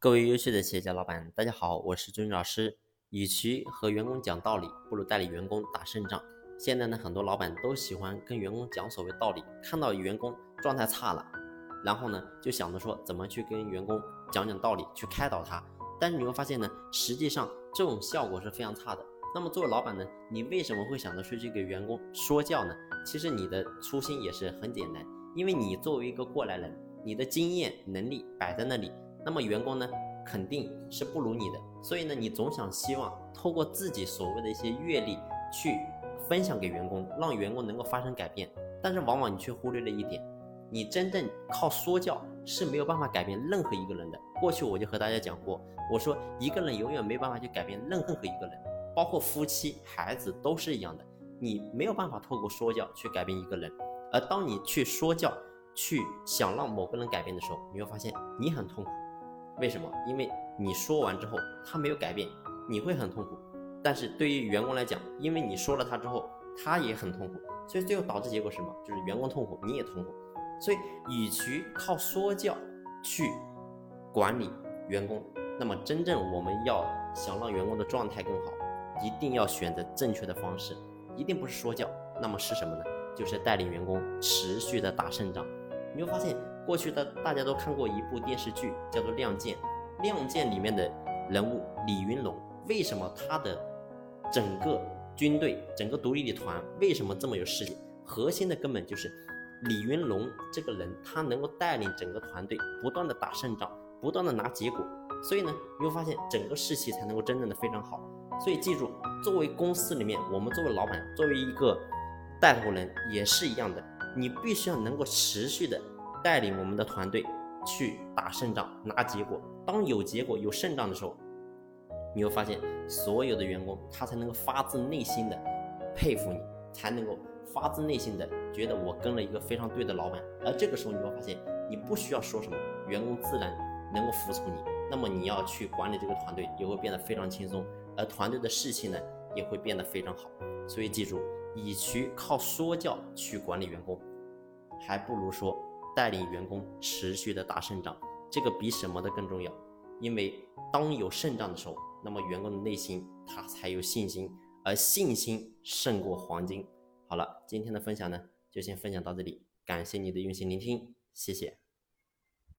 各位优秀的企业家老板，大家好，我是朱军老师。与其和员工讲道理，不如带领员工打胜仗。现在呢，很多老板都喜欢跟员工讲所谓道理，看到员工状态差了，然后呢，就想着说怎么去跟员工讲讲道理，去开导他。但是你会发现呢，实际上这种效果是非常差的。那么作为老板呢，你为什么会想着出去给员工说教呢？其实你的初心也是很简单，因为你作为一个过来人，你的经验能力摆在那里。那么员工呢，肯定是不如你的，所以呢，你总想希望透过自己所谓的一些阅历去分享给员工，让员工能够发生改变。但是往往你却忽略了一点，你真正靠说教是没有办法改变任何一个人的。过去我就和大家讲过，我说一个人永远没办法去改变任何一个人，包括夫妻、孩子都是一样的，你没有办法透过说教去改变一个人。而当你去说教，去想让某个人改变的时候，你会发现你很痛苦。为什么？因为你说完之后他没有改变，你会很痛苦。但是对于员工来讲，因为你说了他之后，他也很痛苦，所以最后导致结果是什么？就是员工痛苦，你也痛苦。所以与其靠说教去管理员工，那么真正我们要想让员工的状态更好，一定要选择正确的方式，一定不是说教，那么是什么呢？就是带领员工持续的打胜仗。你会发现。过去的大家都看过一部电视剧，叫做《亮剑》。《亮剑》里面的人物李云龙，为什么他的整个军队、整个独立的团为什么这么有势力？核心的根本就是李云龙这个人，他能够带领整个团队不断的打胜仗，不断的拿结果。所以呢，你会发现整个士气才能够真正的非常好。所以记住，作为公司里面，我们作为老板，作为一个带头人也是一样的，你必须要能够持续的。带领我们的团队去打胜仗、拿结果。当有结果、有胜仗的时候，你会发现所有的员工他才能够发自内心的佩服你，才能够发自内心的觉得我跟了一个非常对的老板。而这个时候，你会发现你不需要说什么，员工自然能够服从你。那么你要去管理这个团队也会变得非常轻松，而团队的士气呢也会变得非常好。所以记住，与其靠说教去管理员工，还不如说。带领员工持续的打胜仗，这个比什么的更重要。因为当有胜仗的时候，那么员工的内心他才有信心，而信心胜过黄金。好了，今天的分享呢，就先分享到这里，感谢你的用心聆听，谢谢。